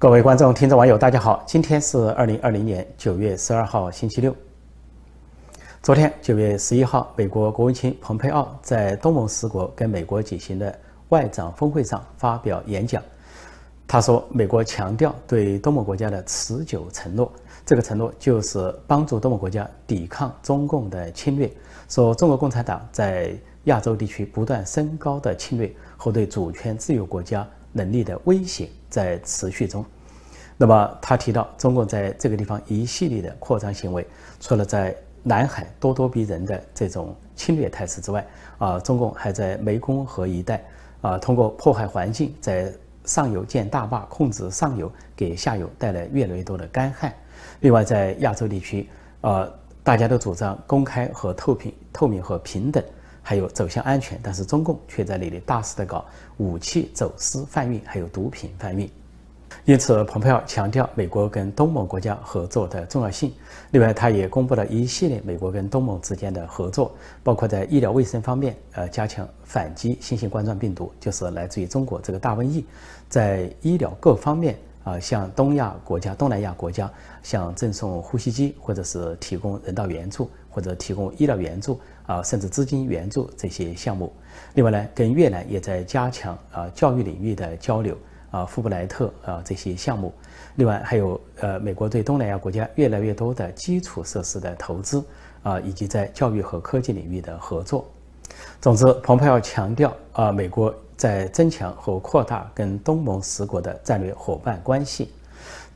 各位观众、听众、网友，大家好！今天是二零二零年九月十二号，星期六。昨天九月十一号，美国国务卿蓬佩奥在东盟十国跟美国举行的外长峰会上发表演讲。他说，美国强调对东盟国家的持久承诺，这个承诺就是帮助东盟国家抵抗中共的侵略。说中国共产党在亚洲地区不断升高的侵略和对主权自由国家。能力的威胁在持续中。那么，他提到中共在这个地方一系列的扩张行为，除了在南海咄咄逼人的这种侵略态势之外，啊，中共还在湄公河一带啊，通过破坏环境，在上游建大坝，控制上游，给下游带来越来越多的干旱。另外，在亚洲地区，呃，大家都主张公开和透明、透明和平等。还有走向安全，但是中共却在那里大肆的搞武器走私贩运，还有毒品贩运。因此，蓬佩奥强调美国跟东盟国家合作的重要性。另外，他也公布了一系列美国跟东盟之间的合作，包括在医疗卫生方面，呃，加强反击新型冠状病毒，就是来自于中国这个大瘟疫，在医疗各方面啊，向东亚国家、东南亚国家，向赠送呼吸机，或者是提供人道援助，或者提供医疗援助。啊，甚至资金援助这些项目。另外呢，跟越南也在加强啊教育领域的交流啊，富布莱特啊这些项目。另外还有呃，美国对东南亚国家越来越多的基础设施的投资啊，以及在教育和科技领域的合作。总之，蓬佩奥强调啊，美国在增强和扩大跟东盟十国的战略伙伴关系。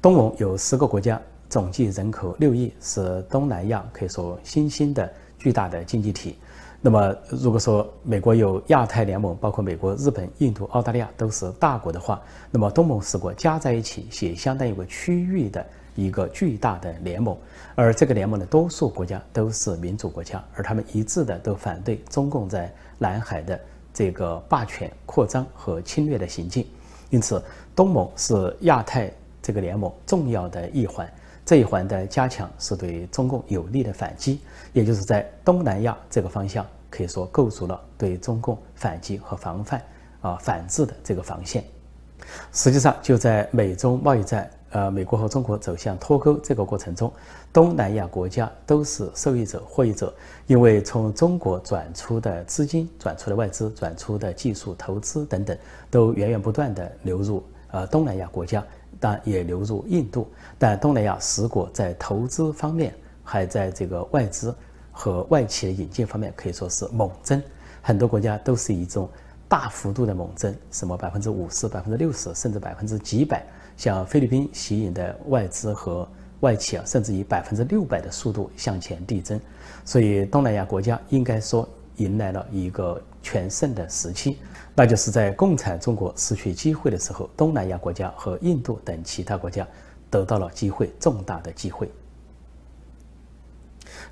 东盟有十个国家，总计人口六亿，是东南亚可以说新兴的。巨大的经济体，那么如果说美国有亚太联盟，包括美国、日本、印度、澳大利亚都是大国的话，那么东盟十国加在一起也相当于一个区域的一个巨大的联盟。而这个联盟的多数国家都是民主国家，而他们一致的都反对中共在南海的这个霸权扩张和侵略的行径。因此，东盟是亚太这个联盟重要的一环。这一环的加强是对中共有利的反击，也就是在东南亚这个方向，可以说构筑了对中共反击和防范啊反制的这个防线。实际上，就在美中贸易战，呃，美国和中国走向脱钩这个过程中，东南亚国家都是受益者、获益者，因为从中国转出的资金、转出的外资、转出的技术投资等等，都源源不断的流入呃东南亚国家。但也流入印度，但东南亚十国在投资方面，还在这个外资和外企的引进方面可以说是猛增，很多国家都是一种大幅度的猛增，什么百分之五十、百分之六十，甚至百分之几百，像菲律宾吸引的外资和外企啊，甚至以百分之六百的速度向前递增，所以东南亚国家应该说迎来了一个全盛的时期。那就是在共产中国失去机会的时候，东南亚国家和印度等其他国家得到了机会，重大的机会。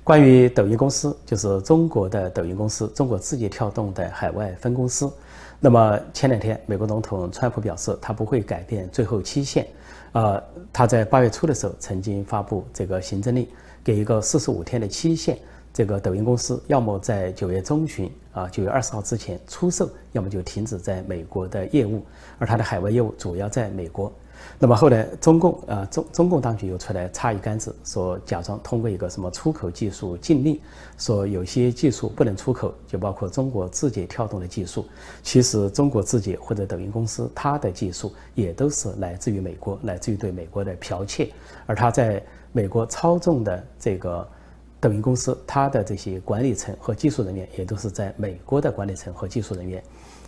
关于抖音公司，就是中国的抖音公司，中国字节跳动的海外分公司。那么前两天，美国总统川普表示，他不会改变最后期限。呃，他在八月初的时候曾经发布这个行政令，给一个四十五天的期限。这个抖音公司要么在九月中旬啊，九月二十号之前出售，要么就停止在美国的业务，而它的海外业务主要在美国。那么后来中共啊中中共当局又出来插一杆子，说假装通过一个什么出口技术禁令，说有些技术不能出口，就包括中国字节跳动的技术。其实中国字节或者抖音公司它的技术也都是来自于美国，来自于对美国的剽窃，而它在美国操纵的这个。抖音公司它的这些管理层和技术人员也都是在美国的管理层和技术人员，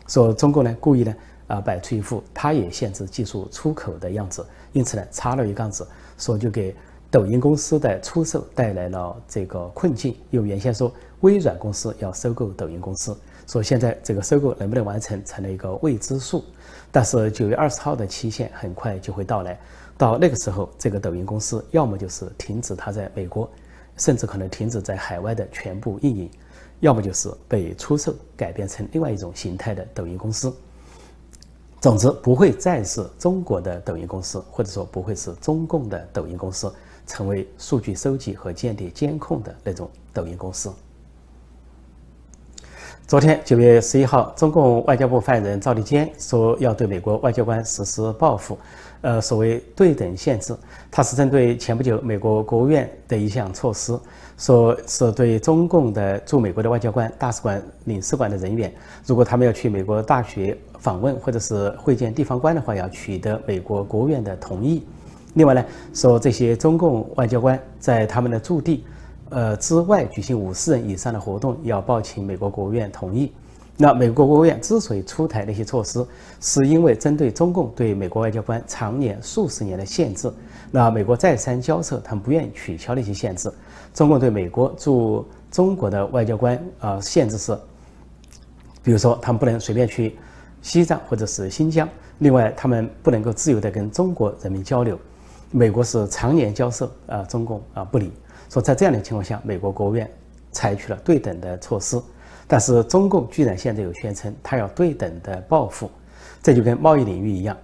说中国呢故意呢啊摆出一副它也限制技术出口的样子，因此呢插了一杠子，说就给抖音公司的出售带来了这个困境。又原先说微软公司要收购抖音公司，说现在这个收购能不能完成成了一个未知数。但是九月二十号的期限很快就会到来，到那个时候，这个抖音公司要么就是停止它在美国。甚至可能停止在海外的全部运营，要么就是被出售，改变成另外一种形态的抖音公司。总之，不会再是中国的抖音公司，或者说不会是中共的抖音公司，成为数据收集和间谍监控的那种抖音公司。昨天九月十一号，中共外交部发言人赵立坚说要对美国外交官实施报复，呃，所谓对等限制，他是针对前不久美国国务院的一项措施，说是对中共的驻美国的外交官、大使馆、领事馆的人员，如果他们要去美国大学访问或者是会见地方官的话，要取得美国国务院的同意。另外呢，说这些中共外交官在他们的驻地。呃，之外举行五十人以上的活动，要报请美国国务院同意。那美国国务院之所以出台那些措施，是因为针对中共对美国外交官常年数十年的限制。那美国再三交涉，他们不愿意取消那些限制。中共对美国驻中国的外交官啊，限制是，比如说他们不能随便去西藏或者是新疆。另外，他们不能够自由地跟中国人民交流。美国是常年交涉，啊，中共啊不理。说在这样的情况下，美国国务院采取了对等的措施，但是中共居然现在又宣称他要对等的报复，这就跟贸易领域一样。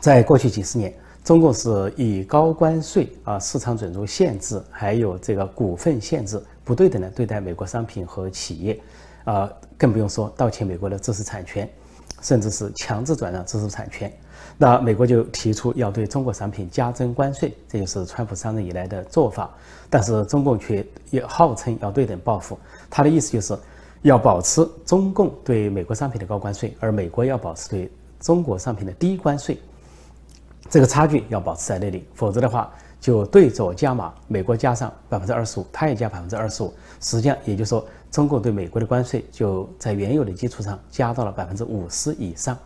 在过去几十年，中共是以高关税啊、市场准入限制，还有这个股份限制，不对等的对待美国商品和企业，啊，更不用说盗窃美国的知识产权，甚至是强制转让知识产权。那美国就提出要对中国商品加征关税，这就是川普上任以来的做法。但是中共却也号称要对等报复，他的意思就是要保持中共对美国商品的高关税，而美国要保持对中国商品的低关税。这个差距要保持在那里，否则的话就对左加码，美国加上百分之二十五，他也加百分之二十五。实际上也就是说，中共对美国的关税就在原有的基础上加到了百分之五十以上。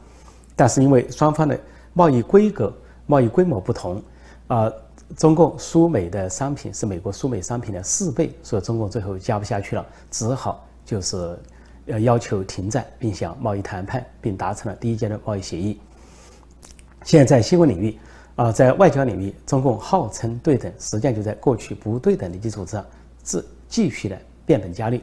但是因为双方的贸易规格、贸易规模不同，啊，中共输美的商品是美国输美商品的四倍，所以中共最后加不下去了，只好就是要要求停战，并向贸易谈判，并达成了第一阶段贸易协议。现在在新闻领域，啊，在外交领域，中共号称对等，实际上就在过去不对等的基础之上，自继续的变本加厉。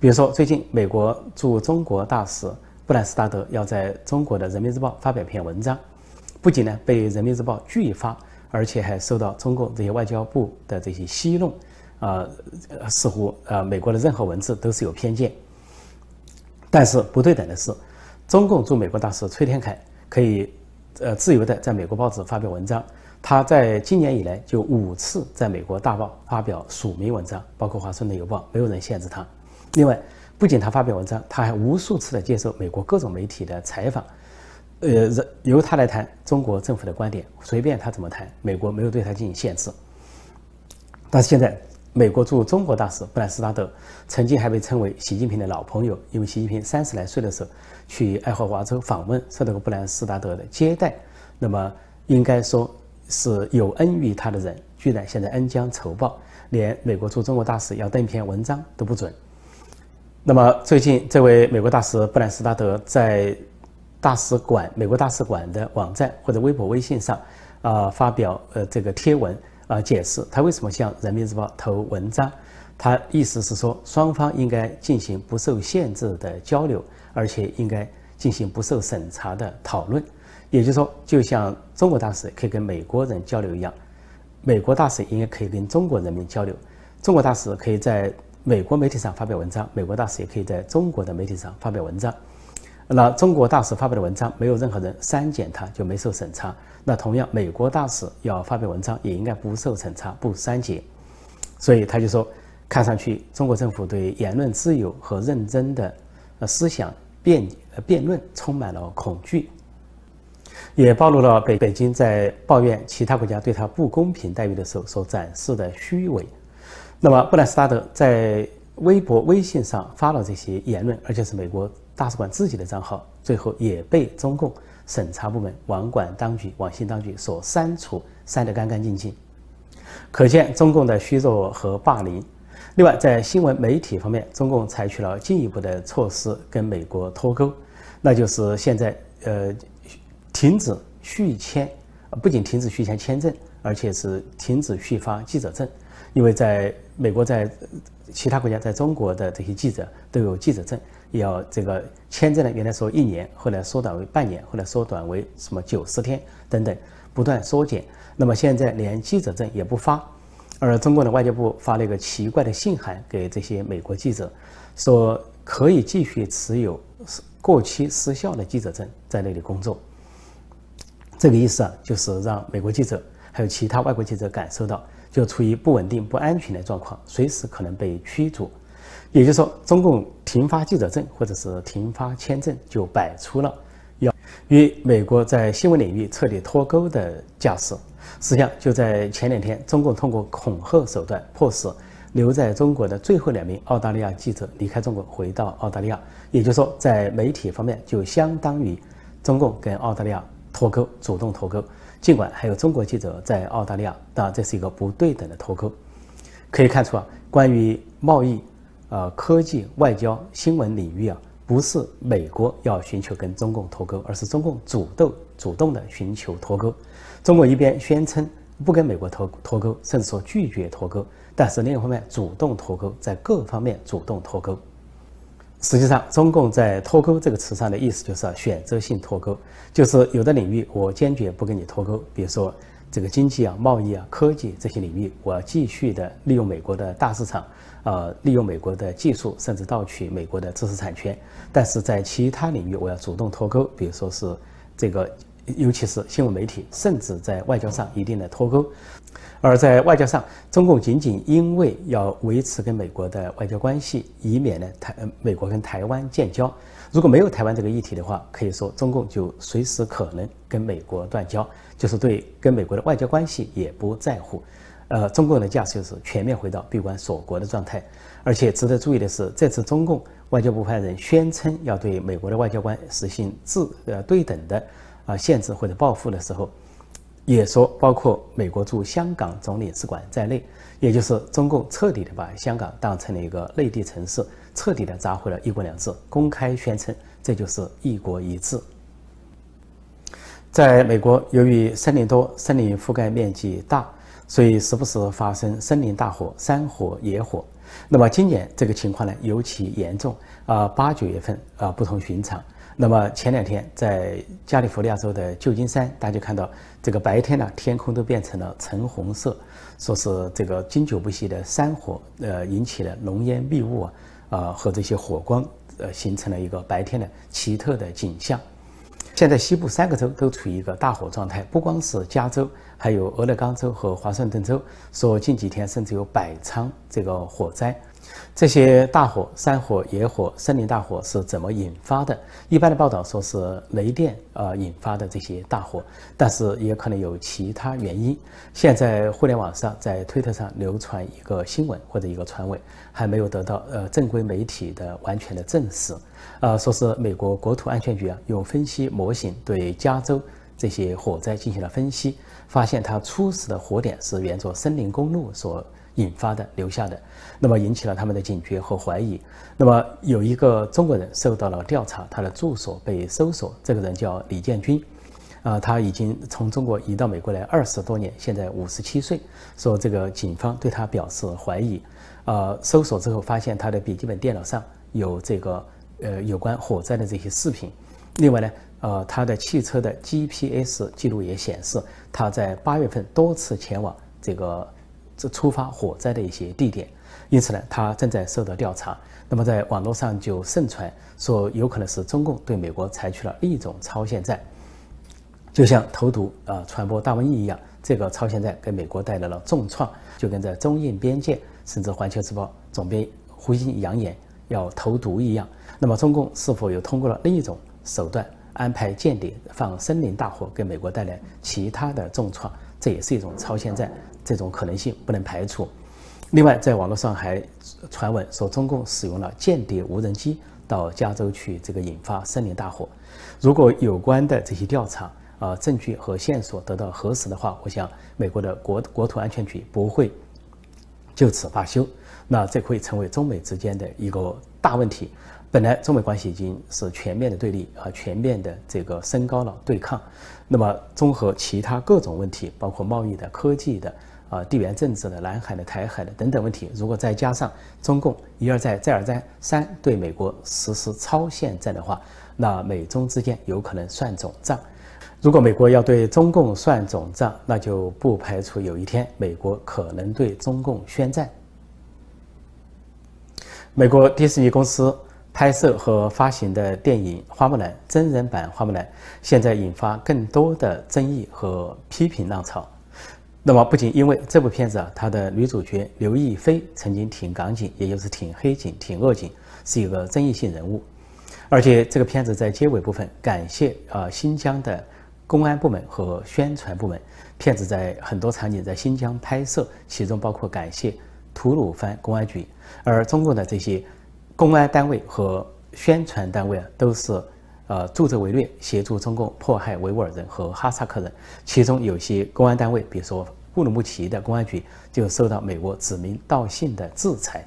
比如说，最近美国驻中国大使布兰斯达德要在中国的《人民日报》发表篇文章。不仅呢被《人民日报》拒发，而且还受到中共这些外交部的这些奚弄，啊，似乎啊美国的任何文字都是有偏见。但是不对等的是，中共驻美国大使崔天凯可以呃自由的在美国报纸发表文章，他在今年以来就五次在美国大报发表署名文章，包括《华盛顿邮报》，没有人限制他。另外，不仅他发表文章，他还无数次的接受美国各种媒体的采访。呃，由他来谈中国政府的观点，随便他怎么谈，美国没有对他进行限制。但是现在，美国驻中国大使布兰斯达德曾经还被称为习近平的老朋友，因为习近平三十来岁的时候去爱荷华州访问，受到过布兰斯达德的接待，那么应该说是有恩于他的人，居然现在恩将仇报，连美国驻中国大使要登一篇文章都不准。那么最近，这位美国大使布兰斯达德在。大使馆，美国大使馆的网站或者微博、微信上，啊，发表呃这个贴文啊，解释他为什么向人民日报投文章。他意思是说，双方应该进行不受限制的交流，而且应该进行不受审查的讨论。也就是说，就像中国大使可以跟美国人交流一样，美国大使应该可以跟中国人民交流。中国大使可以在美国媒体上发表文章，美国大使也可以在中国的媒体上发表文章。那中国大使发表的文章没有任何人删减，它就没受审查。那同样，美国大使要发表文章也应该不受审查、不删减。所以他就说，看上去中国政府对言论自由和认真的呃思想辩呃辩论充满了恐惧，也暴露了北北京在抱怨其他国家对他不公平待遇的时候所展示的虚伪。那么布兰斯达德在微博、微信上发了这些言论，而且是美国。大使馆自己的账号最后也被中共审查部门、网管当局、网信当局所删除，删得干干净净，可见中共的虚弱和霸凌。另外，在新闻媒体方面，中共采取了进一步的措施跟美国脱钩，那就是现在呃停止续签，不仅停止续签签证，而且是停止续发记者证，因为在美国在其他国家在中国的这些记者都有记者证。要这个签证呢？原来说一年，后来缩短为半年，后来缩短为什么九十天等等，不断缩减。那么现在连记者证也不发，而中国的外交部发了一个奇怪的信函给这些美国记者，说可以继续持有过期失效的记者证在那里工作。这个意思啊，就是让美国记者还有其他外国记者感受到，就处于不稳定、不安全的状况，随时可能被驱逐。也就是说，中共停发记者证或者是停发签证，就摆出了要与美国在新闻领域彻底脱钩的架势。实际上，就在前两天，中共通过恐吓手段，迫使留在中国的最后两名澳大利亚记者离开中国，回到澳大利亚。也就是说，在媒体方面，就相当于中共跟澳大利亚脱钩，主动脱钩。尽管还有中国记者在澳大利亚，当然这是一个不对等的脱钩。可以看出啊，关于贸易。呃，科技、外交、新闻领域啊，不是美国要寻求跟中共脱钩，而是中共主动主动的寻求脱钩。中国一边宣称不跟美国脱脱钩，甚至说拒绝脱钩，但是另一方面主动脱钩，在各方面主动脱钩。实际上，中共在脱钩这个词上的意思就是选择性脱钩，就是有的领域我坚决不跟你脱钩，比如说这个经济啊、贸易啊、科技这些领域，我要继续的利用美国的大市场。呃，利用美国的技术，甚至盗取美国的知识产权，但是在其他领域，我要主动脱钩，比如说是这个，尤其是新闻媒体，甚至在外交上一定的脱钩。而在外交上，中共仅仅因为要维持跟美国的外交关系，以免呢台美国跟台湾建交。如果没有台湾这个议题的话，可以说中共就随时可能跟美国断交，就是对跟美国的外交关系也不在乎。呃，中共的架势就是全面回到闭关锁国的状态，而且值得注意的是，这次中共外交部发言人宣称要对美国的外交官实行自呃对等的啊限制或者报复的时候，也说包括美国驻香港总领事馆在内，也就是中共彻底的把香港当成了一个内地城市，彻底的砸毁了一国两制，公开宣称这就是一国一制。在美国，由于森林多，森林覆盖面积大。所以时不时发生森林大火、山火、野火。那么今年这个情况呢，尤其严重啊，八九月份啊不同寻常。那么前两天在加利福尼亚州的旧金山，大家看到这个白天呢，天空都变成了橙红色，说是这个经久不息的山火呃引起了浓烟密雾啊啊和这些火光呃形成了一个白天的奇特的景象。现在西部三个州都处于一个大火状态，不光是加州，还有俄勒冈州和华盛顿州，说近几天甚至有百仓这个火灾。这些大火、山火、野火、森林大火是怎么引发的？一般的报道说是雷电啊引发的这些大火，但是也可能有其他原因。现在互联网上在推特上流传一个新闻或者一个传闻，还没有得到呃正规媒体的完全的证实。呃，说是美国国土安全局啊用分析模型对加州这些火灾进行了分析，发现它初始的火点是沿着森林公路所。引发的留下的，那么引起了他们的警觉和怀疑。那么有一个中国人受到了调查，他的住所被搜索。这个人叫李建军，啊，他已经从中国移到美国来二十多年，现在五十七岁。说这个警方对他表示怀疑，呃，搜索之后发现他的笔记本电脑上有这个呃有关火灾的这些视频。另外呢，呃，他的汽车的 GPS 记录也显示，他在八月份多次前往这个。这触发火灾的一些地点，因此呢，他正在受到调查。那么在网络上就盛传说，有可能是中共对美国采取了一种超限战，就像投毒啊传播大瘟疫一样。这个超限战给美国带来了重创，就跟在中印边界，甚至《环球时报》总编胡鑫扬言要投毒一样。那么中共是否又通过了另一种手段安排间谍放森林大火，给美国带来其他的重创？这也是一种超限战。这种可能性不能排除。另外，在网络上还传闻说，中共使用了间谍无人机到加州去，这个引发森林大火。如果有关的这些调查啊证据和线索得到核实的话，我想美国的国国土安全局不会就此罢休。那这会成为中美之间的一个大问题。本来中美关系已经是全面的对立和全面的这个升高了对抗。那么综合其他各种问题，包括贸易的、科技的。啊，地缘政治的、南海的、台海的等等问题，如果再加上中共一而再、再而三对美国实施超限战的话，那美中之间有可能算总账。如果美国要对中共算总账，那就不排除有一天美国可能对中共宣战。美国迪士尼公司拍摄和发行的电影《花木兰》真人版《花木兰》，现在引发更多的争议和批评浪潮。那么，不仅因为这部片子啊，它的女主角刘亦菲曾经挺港警，也就是挺黑警、挺恶警，是一个争议性人物。而且，这个片子在结尾部分感谢啊新疆的公安部门和宣传部门。片子在很多场景在新疆拍摄，其中包括感谢吐鲁番公安局。而中共的这些。公安单位和宣传单位啊，都是呃助纣为虐，协助中共迫害维吾尔人和哈萨克人。其中有些公安单位，比如说乌鲁木齐的公安局，就受到美国指名道姓的制裁。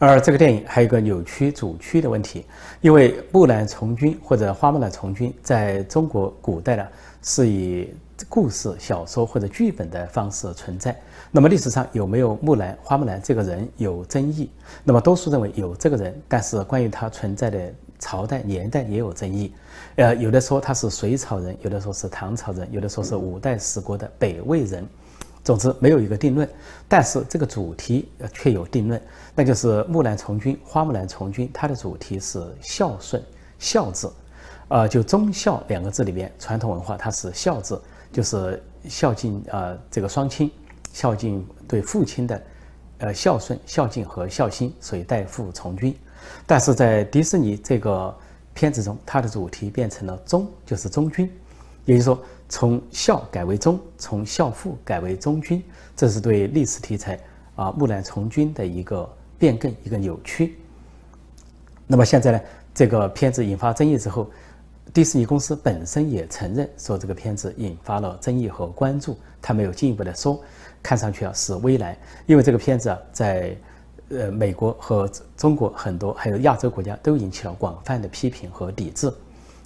而这个电影还有一个扭曲主区的问题，因为木兰从军或者花木兰从军，在中国古代呢是以故事、小说或者剧本的方式存在。那么历史上有没有木兰、花木兰这个人有争议？那么多数认为有这个人，但是关于他存在的朝代、年代也有争议。呃，有的说他是隋朝人，有的说是唐朝人，有的说是五代十国的北魏人。总之没有一个定论。但是这个主题却有定论，那就是木兰从军、花木兰从军，它的主题是孝顺、孝字。呃，就忠孝两个字里边，传统文化它是孝字，就是孝敬呃这个双亲。孝敬对父亲的，呃孝顺、孝敬和孝心，所以代父从军。但是在迪士尼这个片子中，它的主题变成了忠，就是忠君，也就是说从孝改为忠，从孝父改为忠君，这是对历史题材啊木兰从军的一个变更、一个扭曲。那么现在呢，这个片子引发争议之后。迪士尼公司本身也承认说这个片子引发了争议和关注，他没有进一步的说，看上去啊是微来，因为这个片子啊在呃美国和中国很多还有亚洲国家都引起了广泛的批评和抵制。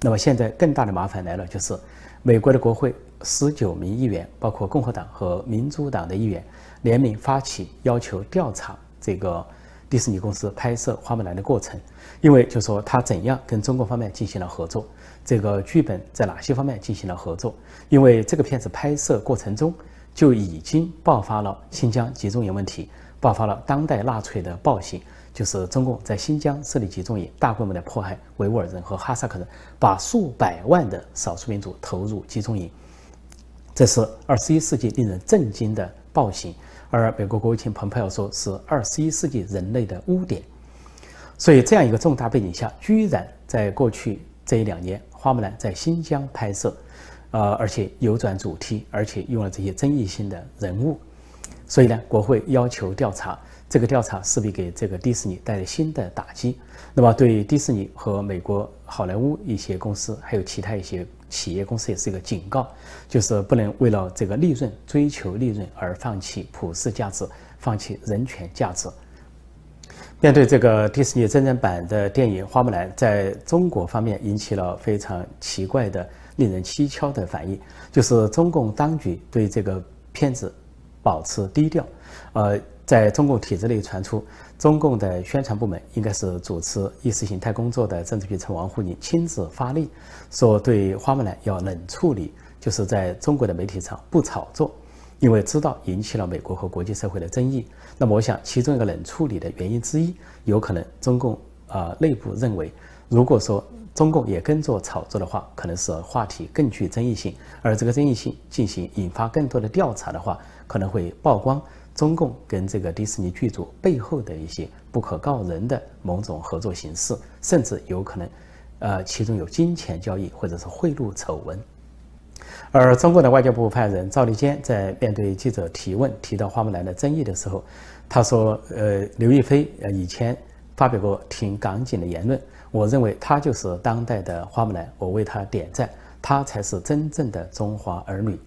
那么现在更大的麻烦来了，就是美国的国会十九名议员，包括共和党和民主党的议员联名发起要求调查这个迪士尼公司拍摄《花木兰》的过程，因为就说他怎样跟中国方面进行了合作。这个剧本在哪些方面进行了合作？因为这个片子拍摄过程中就已经爆发了新疆集中营问题，爆发了当代纳粹的暴行，就是中共在新疆设立集中营，大规模的迫害维吾尔人和哈萨克人，把数百万的少数民族投入集中营，这是二十一世纪令人震惊的暴行。而美国国务卿蓬佩奥说是二十一世纪人类的污点。所以这样一个重大背景下，居然在过去这一两年。花木兰在新疆拍摄，呃，而且扭转主题，而且用了这些争议性的人物，所以呢，国会要求调查，这个调查势必给这个迪士尼带来新的打击。那么，对迪士尼和美国好莱坞一些公司，还有其他一些企业公司，也是一个警告，就是不能为了这个利润追求利润而放弃普世价值，放弃人权价值。面对这个迪士尼真人版的电影《花木兰》在中国方面引起了非常奇怪的、令人蹊跷的反应，就是中共当局对这个片子保持低调。呃，在中共体制内传出，中共的宣传部门应该是主持意识形态工作的政治局长王沪宁亲自发令，说对《花木兰》要冷处理，就是在中国的媒体上不炒作。因为知道引起了美国和国际社会的争议，那么我想其中一个冷处理的原因之一，有可能中共啊内部认为，如果说中共也跟着炒作的话，可能是话题更具争议性，而这个争议性进行引发更多的调查的话，可能会曝光中共跟这个迪士尼剧组背后的一些不可告人的某种合作形式，甚至有可能，呃，其中有金钱交易或者是贿赂丑闻。而中国的外交部发言人赵立坚在面对记者提问提到花木兰的争议的时候，他说：“呃，刘亦菲呃以前发表过挺港警的言论，我认为她就是当代的花木兰，我为她点赞，她才是真正的中华儿女。”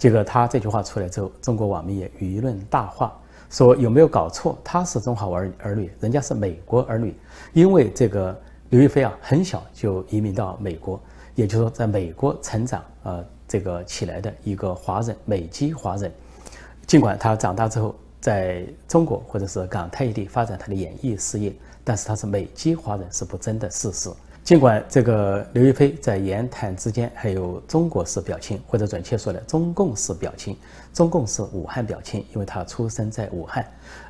结果他这句话出来之后，中国网民也舆论大化，说有没有搞错？他是中华儿儿女，人家是美国儿女，因为这个刘亦菲啊很小就移民到美国，也就是说在美国成长，呃。这个起来的一个华人，美籍华人，尽管他长大之后在中国或者是港台一地发展他的演艺事业，但是他是美籍华人是不争的事实。尽管这个刘亦菲在言谈之间还有中国式表情，或者准确说的中共式表情，中共式武汉表情，因为她出生在武汉，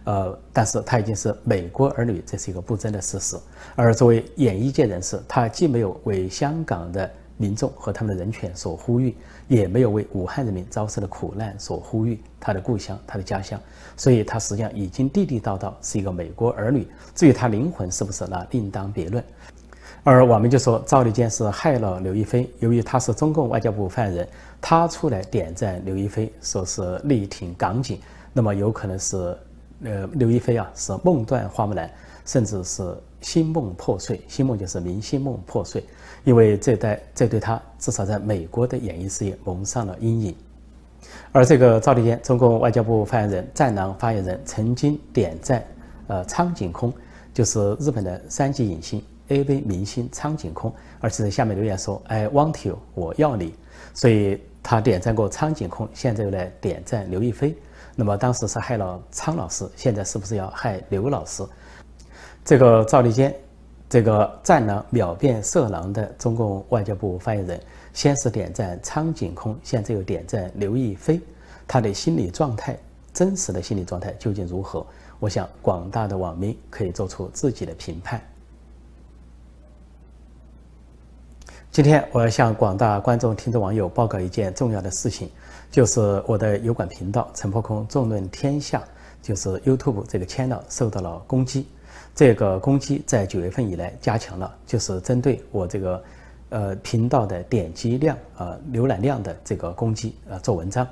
呃，但是她已经是美国儿女，这是一个不争的事实。而作为演艺界人士，她既没有为香港的民众和他们的人权所呼吁，也没有为武汉人民遭受的苦难所呼吁。她的故乡，她的家乡，所以她实际上已经地地道道是一个美国儿女。至于她灵魂是不是，那另当别论。而我们就说赵立坚是害了刘亦菲，由于他是中共外交部发言人，他出来点赞刘亦菲，说是力挺港警，那么有可能是，呃，刘亦菲啊是梦断花木兰，甚至是心梦破碎，心梦就是明星梦破碎，因为这代这对他至少在美国的演艺事业蒙上了阴影。而这个赵立坚，中共外交部发言人、战狼发言人，曾经点赞，呃，苍井空，就是日本的三级影星。AV 明星苍井空，而且在下面留言说：“I want you，我要你。”所以他点赞过苍井空，现在又来点赞刘亦菲。那么当时是害了苍老师，现在是不是要害刘老师？这个赵立坚，这个战狼秒变色狼的中共外交部发言人，先是点赞苍井空，现在又点赞刘亦菲，他的心理状态，真实的心理状态究竟如何？我想广大的网民可以做出自己的评判。今天我要向广大观众、听众、网友报告一件重要的事情，就是我的油管频道“陈破空纵论天下”，就是 YouTube 这个 channel 受到了攻击。这个攻击在九月份以来加强了，就是针对我这个呃频道的点击量、呃浏览量的这个攻击呃做文章。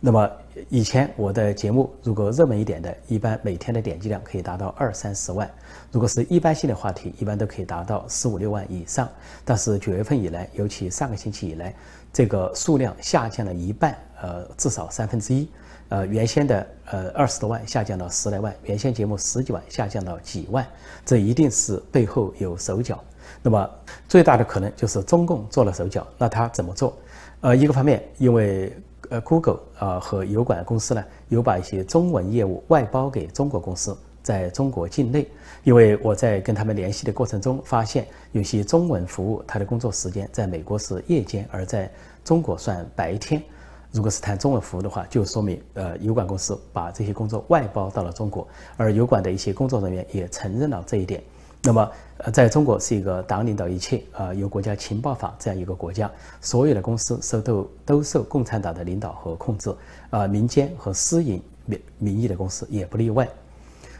那么以前我的节目如果热门一点的，一般每天的点击量可以达到二三十万；如果是一般性的话题，一般都可以达到十五六万以上。但是九月份以来，尤其上个星期以来，这个数量下降了一半，呃，至少三分之一。呃，原先的呃二十多万下降到十来万，原先节目十几万下降到几万，这一定是背后有手脚。那么最大的可能就是中共做了手脚。那他怎么做？呃，一个方面，因为。呃，Google 啊和油管公司呢，有把一些中文业务外包给中国公司，在中国境内。因为我在跟他们联系的过程中，发现有些中文服务，它的工作时间在美国是夜间，而在中国算白天。如果是谈中文服务的话，就说明呃，油管公司把这些工作外包到了中国，而油管的一些工作人员也承认了这一点。那么，呃，在中国是一个党领导一切，啊，由国家情报法这样一个国家，所有的公司受都都受共产党的领导和控制，啊，民间和私营民民意的公司也不例外。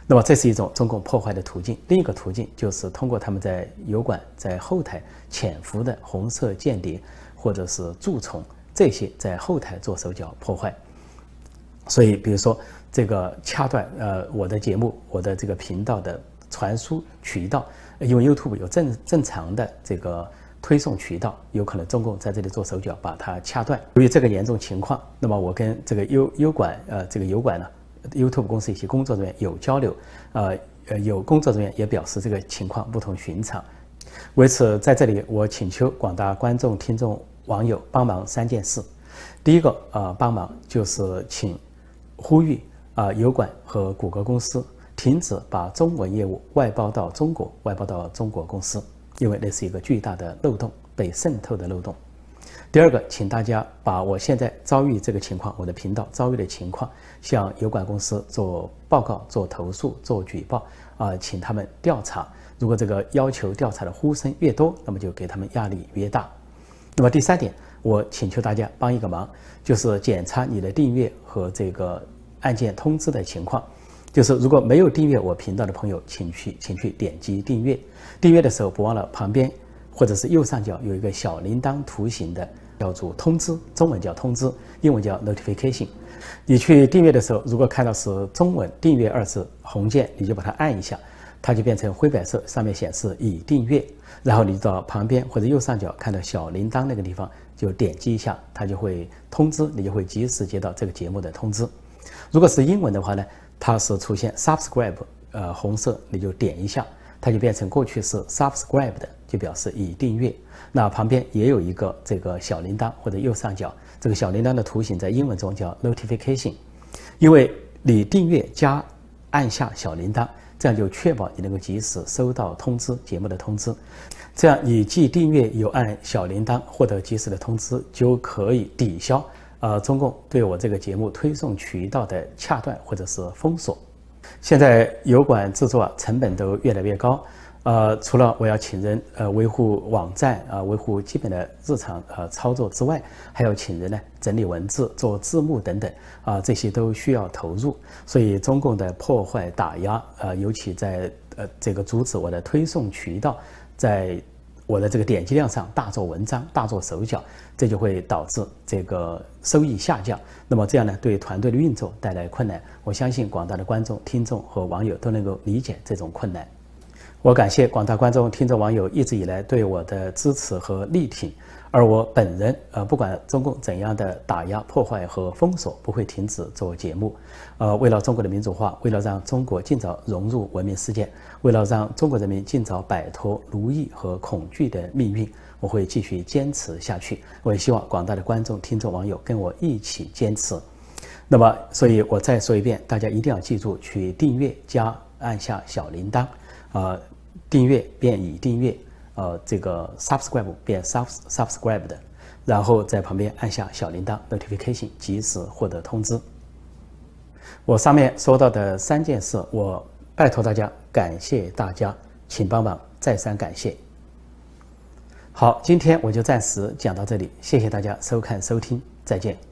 那么，这是一种中共破坏的途径。另一个途径就是通过他们在油管在后台潜伏的红色间谍或者是蛀虫这些在后台做手脚破坏。所以，比如说这个掐断呃我的节目，我的这个频道的。传输渠道，因为 YouTube 有正正常的这个推送渠道，有可能中共在这里做手脚，把它掐断。由于这个严重情况，那么我跟这个优优管呃这个油管呢，YouTube 公司一些工作人员有交流，呃呃有工作人员也表示这个情况不同寻常。为此，在这里我请求广大观众、听众、网友帮忙三件事。第一个呃帮忙就是请呼吁啊油管和谷歌公司。停止把中文业务外包到中国，外包到中国公司，因为那是一个巨大的漏洞，被渗透的漏洞。第二个，请大家把我现在遭遇这个情况，我的频道遭遇的情况，向油管公司做报告、做投诉、做举报啊，请他们调查。如果这个要求调查的呼声越多，那么就给他们压力越大。那么第三点，我请求大家帮一个忙，就是检查你的订阅和这个案件通知的情况。就是如果没有订阅我频道的朋友，请去请去点击订阅。订阅的时候不忘了旁边或者是右上角有一个小铃铛图形的，叫做通知，中文叫通知，英文叫 notification。你去订阅的时候，如果看到是中文订阅二字红键，你就把它按一下，它就变成灰白色，上面显示已订阅。然后你到旁边或者右上角看到小铃铛那个地方，就点击一下，它就会通知，你就会及时接到这个节目的通知。如果是英文的话呢？它是出现 subscribe，呃，红色你就点一下，它就变成过去式 subscribe 的，就表示已订阅。那旁边也有一个这个小铃铛或者右上角这个小铃铛的图形，在英文中叫 notification，因为你订阅加按下小铃铛，这样就确保你能够及时收到通知节目的通知。这样你既订阅又按小铃铛，获得及时的通知，就可以抵消呃中共对我这个节目推送渠道的掐断或者是封锁。现在油管制作成本都越来越高。呃，除了我要请人呃维护网站啊，维护基本的日常呃操作之外，还要请人呢整理文字、做字幕等等啊，这些都需要投入。所以中共的破坏打压呃，尤其在呃这个阻止我的推送渠道，在我的这个点击量上大做文章、大做手脚，这就会导致这个收益下降。那么这样呢，对团队的运作带来困难。我相信广大的观众、听众和网友都能够理解这种困难。我感谢广大观众、听众、网友一直以来对我的支持和力挺，而我本人，呃，不管中共怎样的打压、破坏和封锁，不会停止做节目。呃，为了中国的民主化，为了让中国尽早融入文明世界，为了让中国人民尽早摆脱奴役和恐惧的命运，我会继续坚持下去。我也希望广大的观众、听众、网友跟我一起坚持。那么，所以我再说一遍，大家一定要记住去订阅加按下小铃铛，啊。订阅便已订阅，呃，这个 subscribe 变 sub subscribe 的，然后在旁边按下小铃铛 notification，及时获得通知。我上面说到的三件事，我拜托大家，感谢大家，请帮忙再三感谢。好，今天我就暂时讲到这里，谢谢大家收看收听，再见。